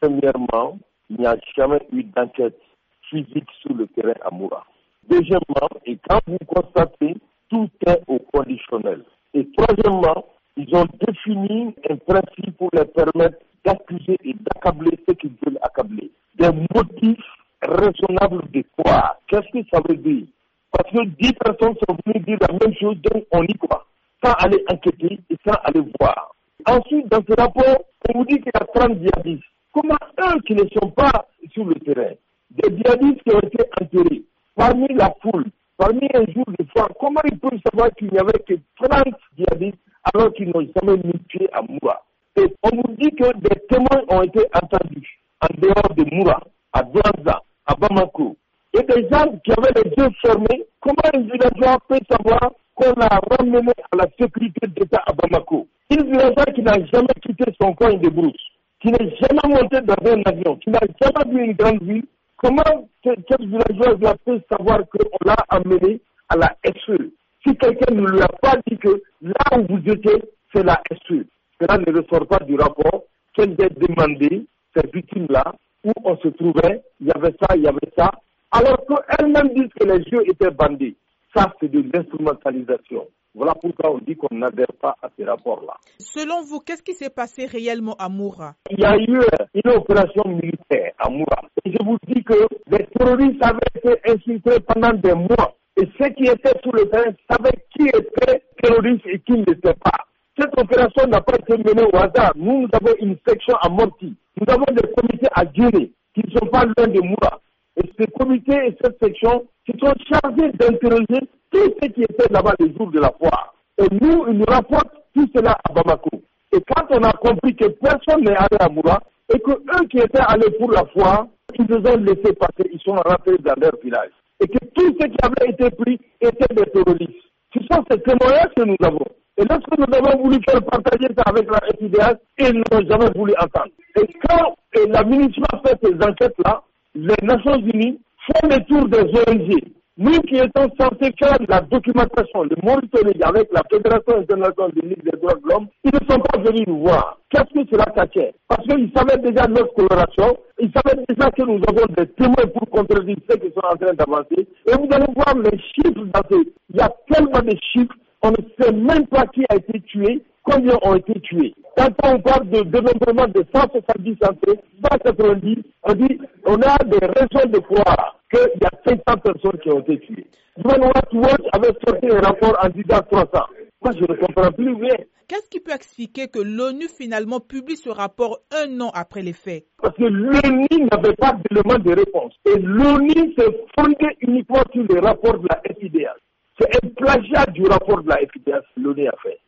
Premièrement, il n'y a jamais eu d'enquête physique sur le terrain à Moura. Deuxièmement, et quand vous constatez, tout est au conditionnel. Et troisièmement, ils ont défini un principe pour les permettre d'accuser et d'accabler ceux qu'ils veulent accabler. Des motifs raisonnables de quoi? Qu'est-ce que ça veut dire? Parce que dix personnes sont venues dire la même chose, donc on y croit, sans aller enquêter et sans aller voir. Ensuite, dans ce rapport, on vous dit qu'il y a 30 djihadistes. Comment eux qui ne sont pas sur le terrain, des djihadistes qui ont été enterrés parmi la foule, parmi un jour de foi, comment ils peuvent savoir qu'il n'y avait que 30 djihadistes alors qu'ils n'ont jamais mis pied à Moura Et on nous dit que des témoins ont été entendus en dehors de Moura, à Douaza, à Bamako. Et des gens qui avaient les yeux fermés, comment un villageois peut savoir qu'on l'a ramené à la sécurité d'État à Bamako? Un villageois qui n'a jamais quitté son coin de brousse, qui n'est jamais monté dans un avion, qui n'a jamais vu une grande ville, comment ce villageois peut savoir qu'on l'a amené à la SE Si quelqu'un ne lui a pas dit que là où vous étiez, c'est la SE, cela ne ressort pas du rapport qu'elle a demandé, ces victimes-là, où on se trouvait, il y avait ça, il y avait ça, alors qu'elles-mêmes disent que les yeux étaient bandés. Ça, c'est de l'instrumentalisation. Voilà pourquoi on dit qu'on n'adhère pas à ces rapports-là. Selon vous, qu'est-ce qui s'est passé réellement à Moura? Il y a eu une opération militaire à Moura. Et je vous dis que les terroristes avaient été infiltrés pendant des mois. Et ceux qui étaient sur le terrain savaient qui était terroriste et qui ne l'était pas. Cette opération n'a pas été menée au hasard. Nous, nous avons une section à Morti. Nous avons des comités à Guinée qui ne sont pas loin de Moura. Et ces comités et cette section se sont chargés d'interroger tous ceux qui étaient là-bas les jours de la foire. Et nous, ils nous rapportent tout cela à Bamako. Et quand on a compris que personne n'est allé à Moura, et que eux qui étaient allés pour la foire, ils nous ont laissé passer, ils sont rentrés dans leur village. Et que tous ceux qui avaient été pris étaient des terroristes. Ce sont ces témoignages que nous avons. Et lorsque nous avons voulu faire partager ça avec la FIDH, ils n'ont jamais voulu entendre. Et quand la ministre fait ces enquêtes-là, les Nations Unies font le tour des ONG. Nous qui étions censés faire la documentation, le monitoring avec la Fédération internationale des des droits de l'homme, ils ne sont pas venus nous voir. Qu'est-ce que cela cachait Parce qu'ils savaient déjà notre coloration, ils savaient déjà que nous avons des témoins pour contredire ceux qui sont en train d'avancer. Et vous allez voir les chiffres. Il y a tellement de chiffres, on ne sait même pas qui a été tué, combien ont été tués. Quand on parle de dénombrement de 170 entrées, 190, on dit on a des raisons de croire qu'il y a 500 personnes qui ont été tuées. Human Rights Watch avait sorti un rapport en disant 300. Moi, je ne comprends plus rien. Qu'est-ce qui peut expliquer que l'ONU finalement publie ce rapport un an après les faits? Parce que l'ONU n'avait pas d'éléments de réponse. Et l'ONU s'est fondée uniquement sur les rapports de la FIDH. C'est un plagiat du rapport de la FIDH que l'ONU a fait.